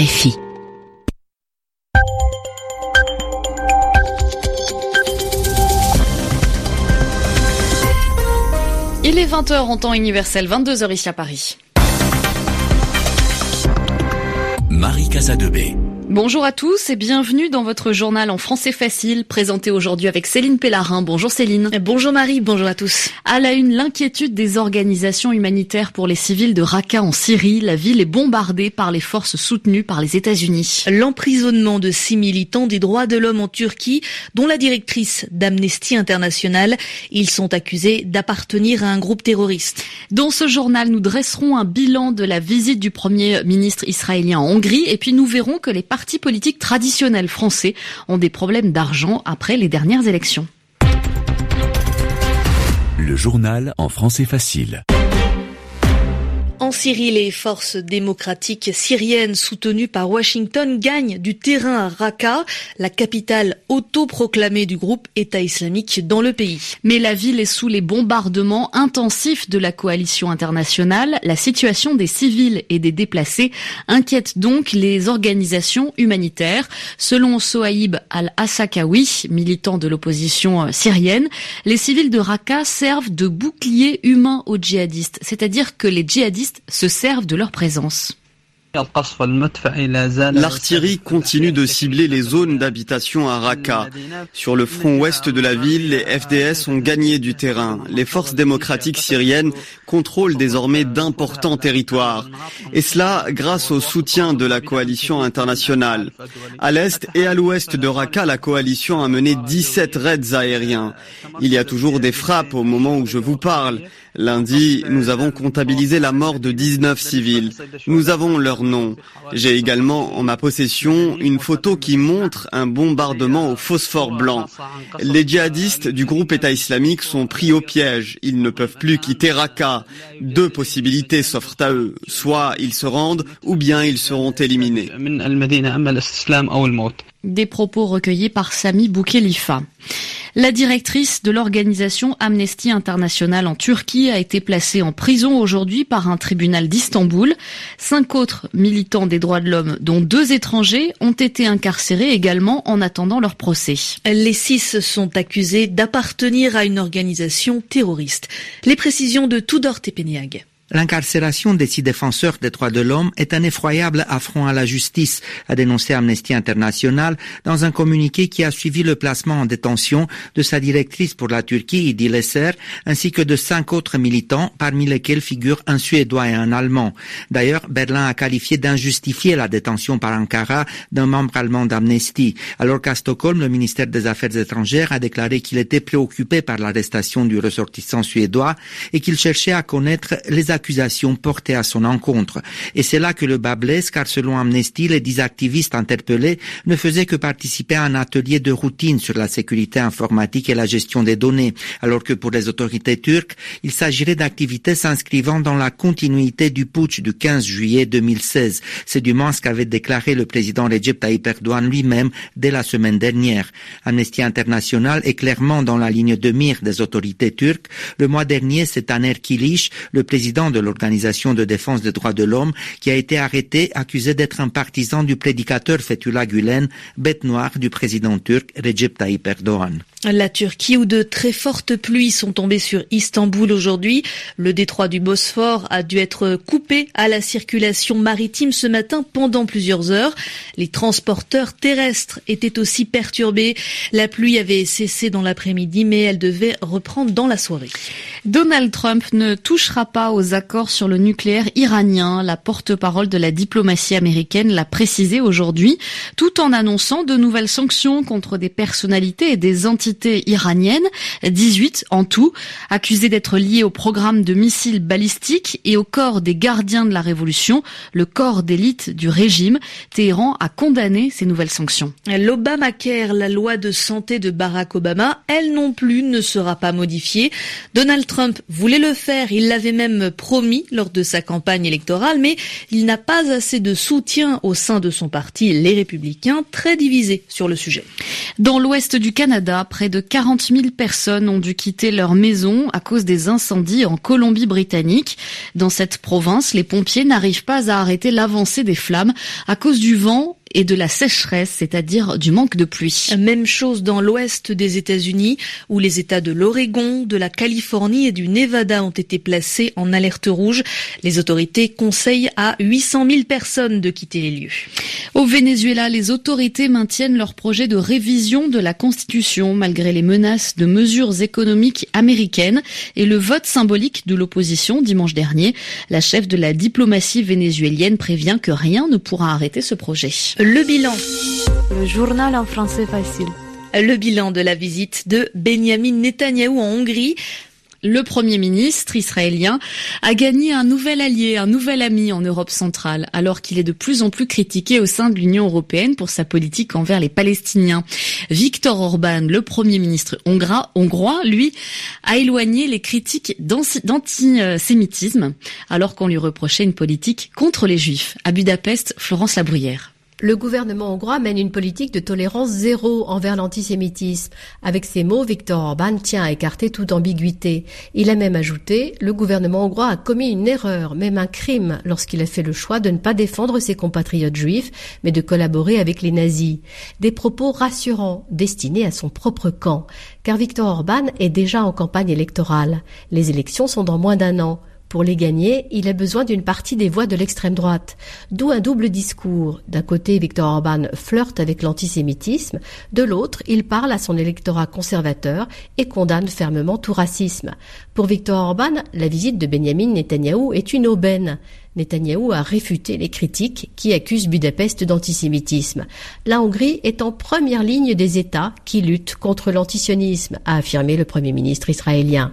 RFI. Il est 20h en temps universel, 22h ici à Paris. Marie Casadebé. Bonjour à tous et bienvenue dans votre journal en français facile, présenté aujourd'hui avec Céline Pellarin. Bonjour Céline. Bonjour Marie, bonjour à tous. À la une, l'inquiétude des organisations humanitaires pour les civils de Raqqa en Syrie. La ville est bombardée par les forces soutenues par les États-Unis. L'emprisonnement de six militants des droits de l'homme en Turquie, dont la directrice d'Amnesty International. Ils sont accusés d'appartenir à un groupe terroriste. Dans ce journal, nous dresserons un bilan de la visite du premier ministre israélien en Hongrie et puis nous verrons que les partis politiques traditionnels français ont des problèmes d'argent après les dernières élections. Le journal en français facile. En Syrie, les forces démocratiques syriennes soutenues par Washington gagnent du terrain à Raqqa, la capitale autoproclamée du groupe État islamique dans le pays. Mais la ville est sous les bombardements intensifs de la coalition internationale. La situation des civils et des déplacés inquiète donc les organisations humanitaires. Selon Sohaib al-Assakawi, militant de l'opposition syrienne, les civils de Raqqa servent de bouclier humain aux djihadistes, c'est-à-dire que les djihadistes se servent de leur présence. L'artillerie continue de cibler les zones d'habitation à Raqqa. Sur le front ouest de la ville, les FDS ont gagné du terrain. Les forces démocratiques syriennes contrôlent désormais d'importants territoires. Et cela grâce au soutien de la coalition internationale. À l'est et à l'ouest de Raqqa, la coalition a mené 17 raids aériens. Il y a toujours des frappes au moment où je vous parle. Lundi, nous avons comptabilisé la mort de 19 civils. Nous avons leur J'ai également en ma possession une photo qui montre un bombardement au phosphore blanc. Les djihadistes du groupe État islamique sont pris au piège. Ils ne peuvent plus quitter Raqqa. Deux possibilités s'offrent à eux. Soit ils se rendent, ou bien ils seront éliminés. Des propos recueillis par Sami Boukhelifa. La directrice de l'organisation Amnesty International en Turquie a été placée en prison aujourd'hui par un tribunal d'Istanbul. Cinq autres militants des droits de l'homme, dont deux étrangers, ont été incarcérés également en attendant leur procès. Les six sont accusés d'appartenir à une organisation terroriste. Les précisions de Tudor Tepeniag. L'incarcération des six défenseurs des droits de l'homme est un effroyable affront à la justice, a dénoncé Amnesty International dans un communiqué qui a suivi le placement en détention de sa directrice pour la Turquie, Idi Lesser, ainsi que de cinq autres militants, parmi lesquels figurent un Suédois et un Allemand. D'ailleurs, Berlin a qualifié d'injustifiée la détention par Ankara d'un membre allemand d'Amnesty, alors qu'à Stockholm, le ministère des Affaires étrangères a déclaré qu'il était préoccupé par l'arrestation du ressortissant suédois et qu'il cherchait à connaître les accusations portées à son encontre. Et c'est là que le bas blesse, car selon Amnesty, les dix activistes interpellés ne faisaient que participer à un atelier de routine sur la sécurité informatique et la gestion des données, alors que pour les autorités turques, il s'agirait d'activités s'inscrivant dans la continuité du putsch du 15 juillet 2016. C'est du moins ce qu'avait déclaré le président Recep Tayyip Erdogan lui-même dès la semaine dernière. Amnesty International est clairement dans la ligne de mire des autorités turques. Le mois dernier, c'est Taner Kilic, le président de l'Organisation de défense des droits de l'homme, qui a été arrêté, accusé d'être un partisan du prédicateur Fethullah Gulen, bête noire du président turc Recep Tayyip Erdogan. La Turquie où de très fortes pluies sont tombées sur Istanbul aujourd'hui. Le détroit du Bosphore a dû être coupé à la circulation maritime ce matin pendant plusieurs heures. Les transporteurs terrestres étaient aussi perturbés. La pluie avait cessé dans l'après-midi mais elle devait reprendre dans la soirée. Donald Trump ne touchera pas aux accords sur le nucléaire iranien. La porte-parole de la diplomatie américaine l'a précisé aujourd'hui, tout en annonçant de nouvelles sanctions contre des personnalités et des entités iraniennes, 18 en tout, accusées d'être liées au programme de missiles balistiques et au corps des gardiens de la révolution, le corps d'élite du régime. Téhéran a condamné ces nouvelles sanctions. L'Obamacare, la loi de santé de Barack Obama, elle non plus ne sera pas modifiée. Donald Trump voulait le faire, il l'avait même promis lors de sa campagne électorale, mais il n'a pas assez de soutien au sein de son parti, les républicains, très divisés sur le sujet. Dans l'ouest du Canada, près de 40 000 personnes ont dû quitter leur maison à cause des incendies en Colombie-Britannique. Dans cette province, les pompiers n'arrivent pas à arrêter l'avancée des flammes à cause du vent et de la sécheresse, c'est-à-dire du manque de pluie. Même chose dans l'ouest des États-Unis, où les États de l'Oregon, de la Californie et du Nevada ont été placés en alerte rouge. Les autorités conseillent à 800 000 personnes de quitter les lieux. Au Venezuela, les autorités maintiennent leur projet de révision de la Constitution malgré les menaces de mesures économiques américaines et le vote symbolique de l'opposition dimanche dernier. La chef de la diplomatie vénézuélienne prévient que rien ne pourra arrêter ce projet. Le bilan. Le journal en français facile. Le bilan de la visite de Benjamin Netanyahou en Hongrie. Le Premier ministre israélien a gagné un nouvel allié, un nouvel ami en Europe centrale, alors qu'il est de plus en plus critiqué au sein de l'Union européenne pour sa politique envers les Palestiniens. Viktor Orban, le Premier ministre hongrois, lui, a éloigné les critiques d'antisémitisme, alors qu'on lui reprochait une politique contre les Juifs. À Budapest, Florence Labruyère. Le gouvernement hongrois mène une politique de tolérance zéro envers l'antisémitisme. Avec ces mots, Viktor Orban tient à écarter toute ambiguïté. Il a même ajouté, le gouvernement hongrois a commis une erreur, même un crime, lorsqu'il a fait le choix de ne pas défendre ses compatriotes juifs, mais de collaborer avec les nazis. Des propos rassurants, destinés à son propre camp. Car Viktor Orban est déjà en campagne électorale. Les élections sont dans moins d'un an. Pour les gagner, il a besoin d'une partie des voix de l'extrême droite. D'où un double discours. D'un côté, Viktor Orban flirte avec l'antisémitisme. De l'autre, il parle à son électorat conservateur et condamne fermement tout racisme. Pour Viktor Orban, la visite de Benjamin Netanyahou est une aubaine. Netanyahou a réfuté les critiques qui accusent Budapest d'antisémitisme. La Hongrie est en première ligne des États qui luttent contre l'antisionisme, a affirmé le Premier ministre israélien.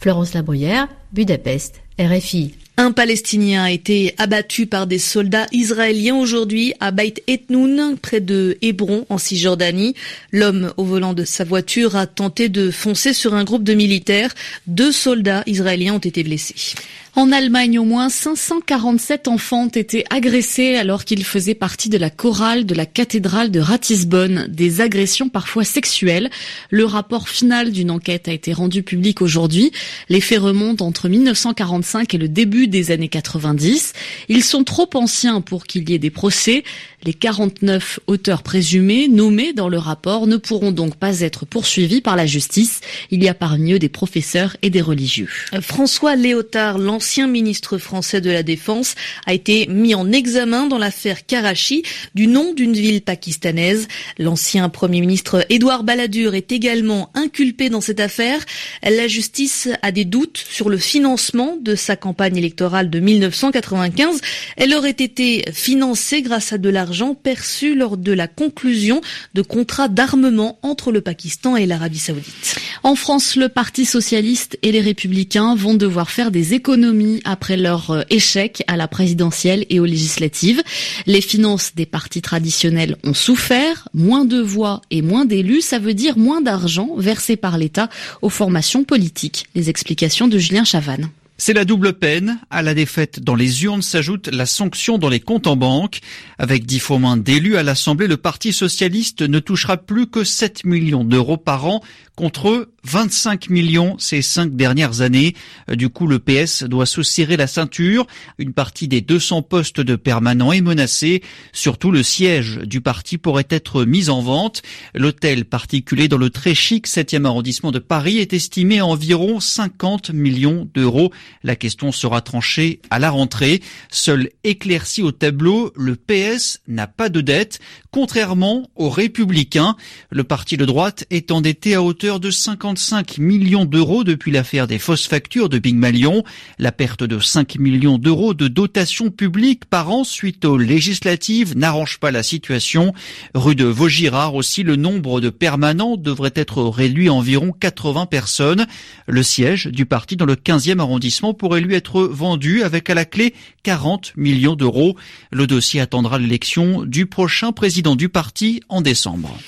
Florence Labruyère, Budapest, RFI. Un Palestinien a été abattu par des soldats israéliens aujourd'hui à Beit Etnoun, près de Hébron, en Cisjordanie. L'homme au volant de sa voiture a tenté de foncer sur un groupe de militaires. Deux soldats israéliens ont été blessés. En Allemagne, au moins 547 enfants ont été agressés alors qu'ils faisaient partie de la chorale de la cathédrale de Ratisbonne. Des agressions parfois sexuelles. Le rapport final d'une enquête a été rendu public aujourd'hui. Les faits remontent entre 1945 et le début des années 90. Ils sont trop anciens pour qu'il y ait des procès. Les 49 auteurs présumés nommés dans le rapport ne pourront donc pas être poursuivis par la justice. Il y a parmi eux des professeurs et des religieux. François Léotard, l'ancien ministre français de la Défense, a été mis en examen dans l'affaire Karachi du nom d'une ville pakistanaise. L'ancien Premier ministre Édouard Balladur est également inculpé dans cette affaire. La justice a des doutes sur le financement de sa campagne électorale de 1995. Elle aurait été financée grâce à de l'argent perçu lors de la conclusion de contrats d'armement entre le Pakistan et l'Arabie saoudite. En France, le Parti socialiste et les républicains vont devoir faire des économies après leur euh, échec à la présidentielle et aux législatives. Les finances des partis traditionnels ont souffert, moins de voix et moins d'élus, ça veut dire moins d'argent versé par l'État aux formations politiques. Les explications de Julien Chavannes. C'est la double peine. À la défaite dans les urnes s'ajoute la sanction dans les comptes en banque. Avec dix fois moins d'élus à l'Assemblée, le Parti socialiste ne touchera plus que 7 millions d'euros par an contre 25 millions ces cinq dernières années. Du coup, le PS doit se serrer la ceinture. Une partie des 200 postes de permanents est menacée. Surtout, le siège du parti pourrait être mis en vente. L'hôtel particulier dans le très chic 7e arrondissement de Paris est estimé à environ 50 millions d'euros. La question sera tranchée à la rentrée. Seul éclairci au tableau, le PS n'a pas de dette, contrairement aux Républicains. Le parti de droite est endetté à hauteur de 55 millions d'euros depuis l'affaire des fausses factures de Big Malion. La perte de 5 millions d'euros de dotation publique par an suite aux législatives n'arrange pas la situation. Rue de Vaugirard aussi, le nombre de permanents devrait être réduit à environ 80 personnes. Le siège du parti dans le 15e arrondissement pourrait lui être vendu avec à la clé 40 millions d'euros. Le dossier attendra l'élection du prochain président du parti en décembre.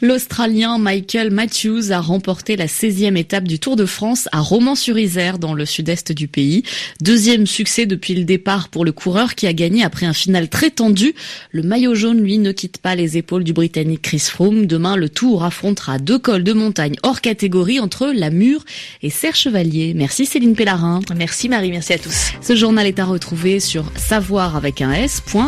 L'Australien Michael Matthews a remporté la 16e étape du Tour de France à Romans-sur-Isère dans le sud-est du pays. Deuxième succès depuis le départ pour le coureur qui a gagné après un final très tendu. Le maillot jaune, lui, ne quitte pas les épaules du Britannique Chris Froome. Demain, le Tour affrontera deux cols de montagne hors catégorie entre la Mure et Serre Chevalier. Merci Céline Pellarin. Merci Marie, merci à tous. Ce journal est à retrouver sur savoir avec un s.rfi.fr.